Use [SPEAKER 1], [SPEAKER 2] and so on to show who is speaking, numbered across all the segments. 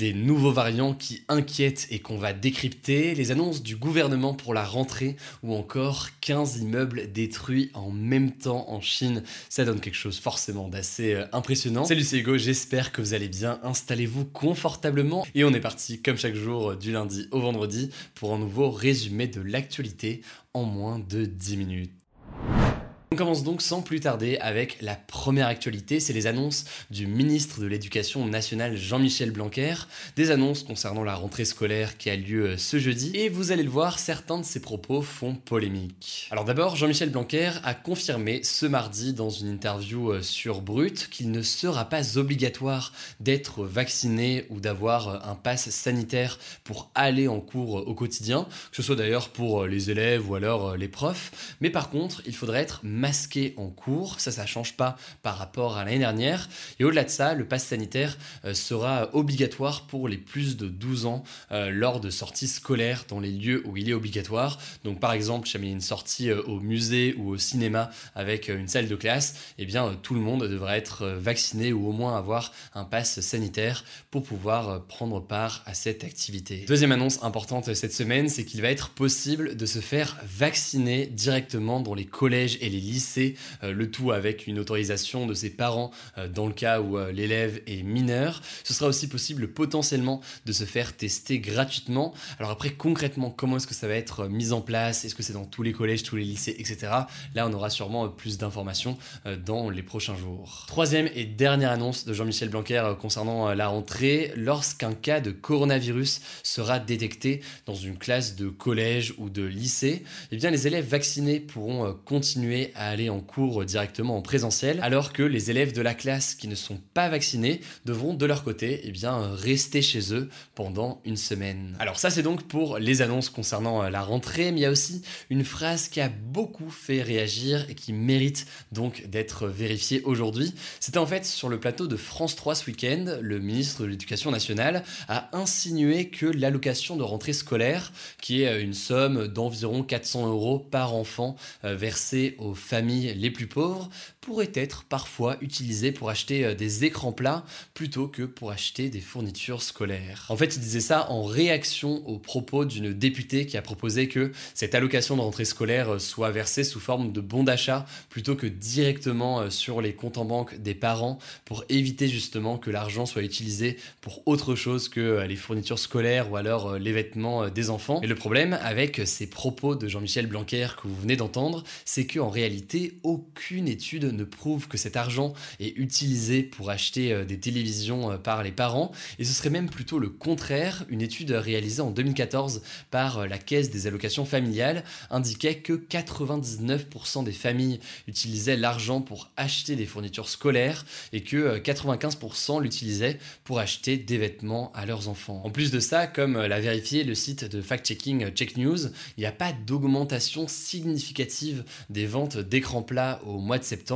[SPEAKER 1] Des nouveaux variants qui inquiètent et qu'on va décrypter, les annonces du gouvernement pour la rentrée ou encore 15 immeubles détruits en même temps en Chine, ça donne quelque chose forcément d'assez euh, impressionnant. Salut c'est Hugo, j'espère que vous allez bien, installez-vous confortablement. Et on est parti comme chaque jour du lundi au vendredi pour un nouveau résumé de l'actualité en moins de 10 minutes. On commence donc sans plus tarder avec la première actualité, c'est les annonces du ministre de l'Éducation nationale Jean-Michel Blanquer, des annonces concernant la rentrée scolaire qui a lieu euh, ce jeudi, et vous allez le voir, certains de ses propos font polémique. Alors d'abord, Jean-Michel Blanquer a confirmé ce mardi dans une interview euh, sur Brut qu'il ne sera pas obligatoire d'être vacciné ou d'avoir euh, un pass sanitaire pour aller en cours au quotidien, que ce soit d'ailleurs pour les élèves ou alors les profs, mais par contre, il faudrait être masqué en cours. Ça, ça change pas par rapport à l'année dernière. Et au-delà de ça, le pass sanitaire euh, sera obligatoire pour les plus de 12 ans euh, lors de sorties scolaires dans les lieux où il est obligatoire. Donc, par exemple, si une sortie euh, au musée ou au cinéma avec une salle de classe, eh bien, tout le monde devrait être vacciné ou au moins avoir un pass sanitaire pour pouvoir prendre part à cette activité. Deuxième annonce importante cette semaine, c'est qu'il va être possible de se faire vacciner directement dans les collèges et les euh, le tout avec une autorisation de ses parents euh, dans le cas où euh, l'élève est mineur. Ce sera aussi possible potentiellement de se faire tester gratuitement. Alors après concrètement comment est-ce que ça va être mis en place? Est-ce que c'est dans tous les collèges, tous les lycées, etc. Là on aura sûrement plus d'informations dans les prochains jours. Troisième et dernière annonce de Jean-Michel Blanquer concernant la rentrée, lorsqu'un cas de coronavirus sera détecté dans une classe de collège ou de lycée, eh bien les élèves vaccinés pourront continuer à aller en cours directement en présentiel, alors que les élèves de la classe qui ne sont pas vaccinés devront de leur côté eh bien, rester chez eux pendant une semaine. Alors ça c'est donc pour les annonces concernant euh, la rentrée, mais il y a aussi une phrase qui a beaucoup fait réagir et qui mérite donc d'être vérifiée aujourd'hui. C'était en fait sur le plateau de France 3 ce week-end, le ministre de l'Éducation nationale a insinué que l'allocation de rentrée scolaire, qui est euh, une somme d'environ 400 euros par enfant euh, versée aux familles les plus pauvres pourrait être parfois utilisé pour acheter euh, des écrans plats plutôt que pour acheter des fournitures scolaires. En fait, il disait ça en réaction aux propos d'une députée qui a proposé que cette allocation de rentrée scolaire euh, soit versée sous forme de bon d'achat plutôt que directement euh, sur les comptes en banque des parents pour éviter justement que l'argent soit utilisé pour autre chose que les fournitures scolaires ou alors les vêtements des enfants. Et le problème avec ces propos de Jean-Michel Blanquer que vous venez d'entendre, c'est qu'en réalité, aucune étude ne prouve que cet argent est utilisé pour acheter euh, des télévisions euh, par les parents, et ce serait même plutôt le contraire. Une étude réalisée en 2014 par euh, la Caisse des allocations familiales indiquait que 99% des familles utilisaient l'argent pour acheter des fournitures scolaires et que 95% l'utilisaient pour acheter des vêtements à leurs enfants. En plus de ça, comme l'a vérifié le site de fact-checking Check News, il n'y a pas d'augmentation significative des ventes d'écran plat au mois de septembre,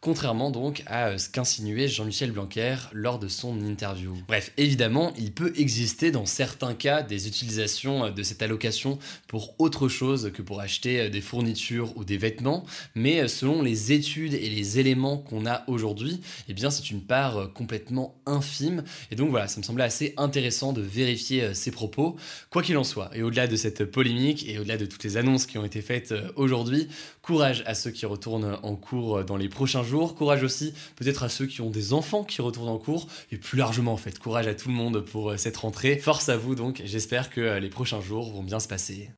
[SPEAKER 1] contrairement donc à ce qu'insinuait Jean-Michel Blanquer lors de son interview. Bref, évidemment, il peut exister dans certains cas des utilisations de cette allocation pour autre chose que pour acheter des fournitures ou des vêtements, mais selon les études et les éléments qu'on a aujourd'hui, eh bien c'est une part complètement infime. Et donc voilà, ça me semblait assez intéressant de vérifier ces propos. Quoi qu'il en soit, et au-delà de cette polémique et au-delà de toutes les annonces qui ont été faites aujourd'hui, courage à ceux qui retournent en cours dans les prochains jours, courage aussi peut-être à ceux qui ont des enfants qui retournent en cours, et plus largement en fait, courage à tout le monde pour cette rentrée. Force à vous donc, j'espère que les prochains jours vont bien se passer.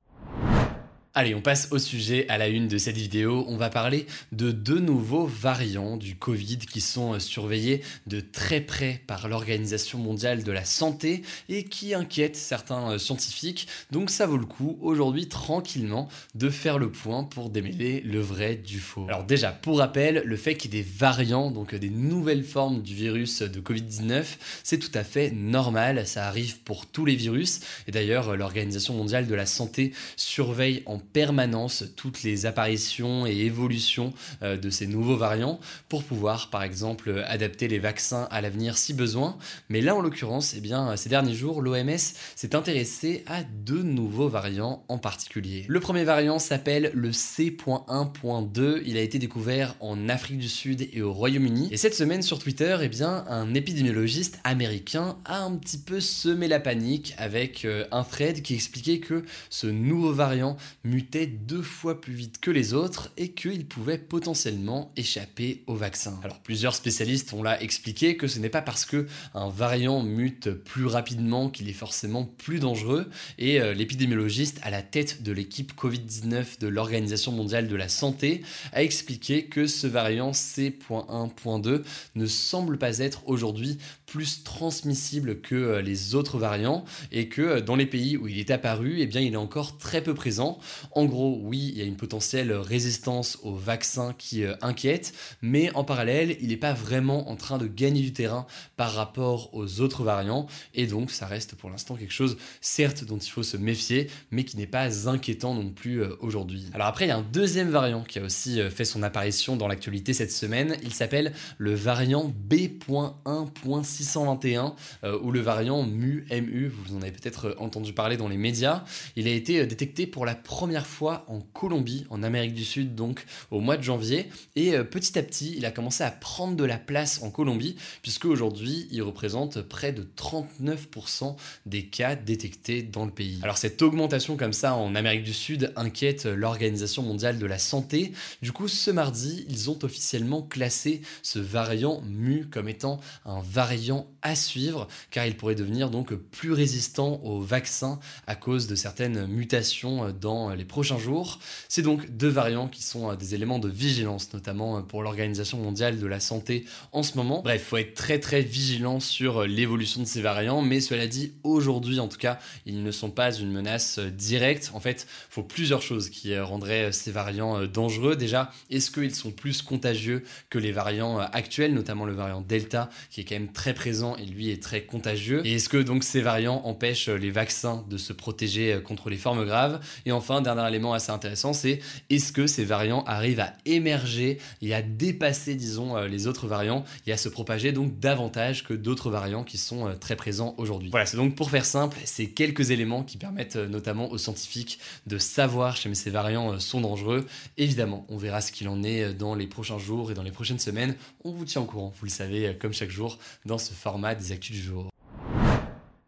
[SPEAKER 1] Allez, on passe au sujet à la une de cette vidéo. On va parler de deux nouveaux variants du Covid qui sont surveillés de très près par l'Organisation mondiale de la santé et qui inquiètent certains scientifiques. Donc ça vaut le coup aujourd'hui tranquillement de faire le point pour démêler le vrai du faux. Alors déjà, pour rappel, le fait qu'il y ait des variants, donc des nouvelles formes du virus de Covid-19, c'est tout à fait normal. Ça arrive pour tous les virus. Et d'ailleurs, l'Organisation mondiale de la santé surveille en permanence toutes les apparitions et évolutions euh, de ces nouveaux variants pour pouvoir par exemple adapter les vaccins à l'avenir si besoin. Mais là en l'occurrence, eh bien, ces derniers jours, l'OMS s'est intéressé à deux nouveaux variants en particulier. Le premier variant s'appelle le C.1.2. Il a été découvert en Afrique du Sud et au Royaume-Uni. Et cette semaine sur Twitter, eh bien, un épidémiologiste américain a un petit peu semé la panique avec euh, un thread qui expliquait que ce nouveau variant mutait deux fois plus vite que les autres et qu'il pouvait potentiellement échapper au vaccin. Alors plusieurs spécialistes ont là expliqué que ce n'est pas parce que un variant mute plus rapidement qu'il est forcément plus dangereux et euh, l'épidémiologiste à la tête de l'équipe Covid-19 de l'Organisation mondiale de la santé a expliqué que ce variant C.1.2 ne semble pas être aujourd'hui plus transmissible que euh, les autres variants et que euh, dans les pays où il est apparu, eh bien, il est encore très peu présent. En gros, oui, il y a une potentielle résistance aux vaccins qui euh, inquiète, mais en parallèle, il n'est pas vraiment en train de gagner du terrain par rapport aux autres variants et donc ça reste pour l'instant quelque chose, certes, dont il faut se méfier, mais qui n'est pas inquiétant non plus aujourd'hui. Alors après, il y a un deuxième variant qui a aussi fait son apparition dans l'actualité cette semaine. Il s'appelle le variant B.1.6 621 euh, ou le variant MU, MU, vous en avez peut-être entendu parler dans les médias. Il a été euh, détecté pour la première fois en Colombie, en Amérique du Sud, donc au mois de janvier. Et euh, petit à petit, il a commencé à prendre de la place en Colombie, puisque aujourd'hui, il représente près de 39% des cas détectés dans le pays. Alors cette augmentation comme ça en Amérique du Sud inquiète l'Organisation mondiale de la santé. Du coup, ce mardi, ils ont officiellement classé ce variant MU comme étant un variant à suivre car il pourrait devenir donc plus résistant aux vaccins à cause de certaines mutations dans les prochains jours. C'est donc deux variants qui sont des éléments de vigilance notamment pour l'Organisation mondiale de la santé en ce moment. Bref, faut être très très vigilant sur l'évolution de ces variants mais cela dit aujourd'hui en tout cas, ils ne sont pas une menace directe. En fait, faut plusieurs choses qui rendraient ces variants dangereux. Déjà, est-ce qu'ils sont plus contagieux que les variants actuels, notamment le variant Delta qui est quand même très présent et lui est très contagieux? Et est-ce que donc ces variants empêchent les vaccins de se protéger euh, contre les formes graves? Et enfin, dernier élément assez intéressant, c'est est-ce que ces variants arrivent à émerger et à dépasser, disons, euh, les autres variants et à se propager donc davantage que d'autres variants qui sont euh, très présents aujourd'hui? Voilà, c'est donc pour faire simple, ces quelques éléments qui permettent notamment aux scientifiques de savoir si ces variants sont dangereux. Évidemment, on verra ce qu'il en est dans les prochains jours et dans les prochaines semaines. On vous tient au courant, vous le savez, comme chaque jour, dans ce format des actus du jour.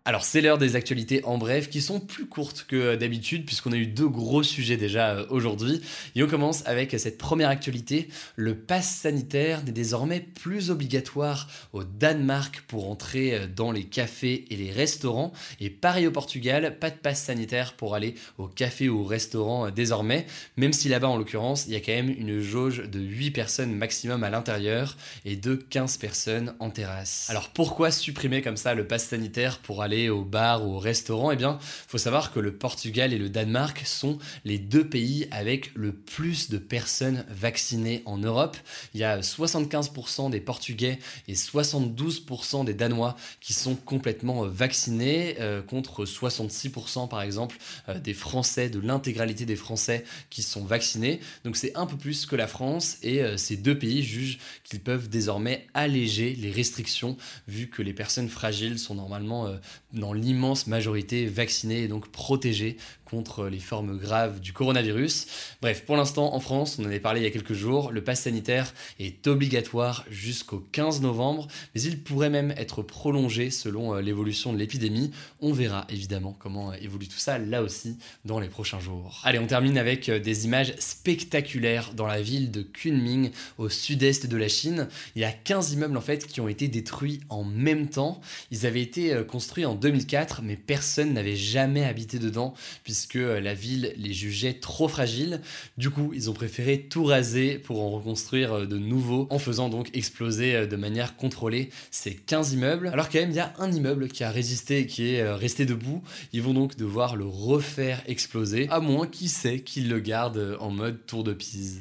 [SPEAKER 1] Alors c'est l'heure des actualités en bref qui sont plus courtes que d'habitude puisqu'on a eu deux gros sujets déjà euh, aujourd'hui. Et on commence avec cette première actualité. Le pass sanitaire n'est désormais plus obligatoire au Danemark pour entrer euh, dans les cafés et les restaurants. Et pareil au Portugal, pas de pass sanitaire pour aller au café ou au restaurant euh, désormais. Même si là-bas en l'occurrence, il y a quand même une jauge de 8 personnes maximum à l'intérieur et de 15 personnes en terrasse. Alors pourquoi supprimer comme ça le pass sanitaire pour aller au bar ou au restaurant, eh bien, faut savoir que le Portugal et le Danemark sont les deux pays avec le plus de personnes vaccinées en Europe. Il y a 75% des Portugais et 72% des Danois qui sont complètement vaccinés euh, contre 66% par exemple euh, des Français, de l'intégralité des Français qui sont vaccinés. Donc c'est un peu plus que la France et euh, ces deux pays jugent qu'ils peuvent désormais alléger les restrictions vu que les personnes fragiles sont normalement dans l'immense majorité vaccinées et donc protégées contre les formes graves du coronavirus. Bref, pour l'instant, en France, on en avait parlé il y a quelques jours, le pass sanitaire est obligatoire jusqu'au 15 novembre, mais il pourrait même être prolongé selon euh, l'évolution de l'épidémie. On verra évidemment comment euh, évolue tout ça là aussi dans les prochains jours. Allez, on termine avec euh, des images spectaculaires dans la ville de Kunming, au sud-est de la Chine. Il y a 15 immeubles en fait qui ont été détruits en même temps. Ils avaient été construits en 2004, mais personne n'avait jamais habité dedans, puisque euh, la ville les jugeait trop fragiles. Du coup, ils ont préféré tout raser pour en reconstruire euh, de nouveaux, en faisant donc exploser euh, de manière contrôlée ces 15 immeubles. Alors quand même, il y a un immeuble qui a résisté et qui est resté debout. Ils vont donc devoir le refaire exploser, à moins, qui sait, qu'ils le gardent en mode tour de Pise.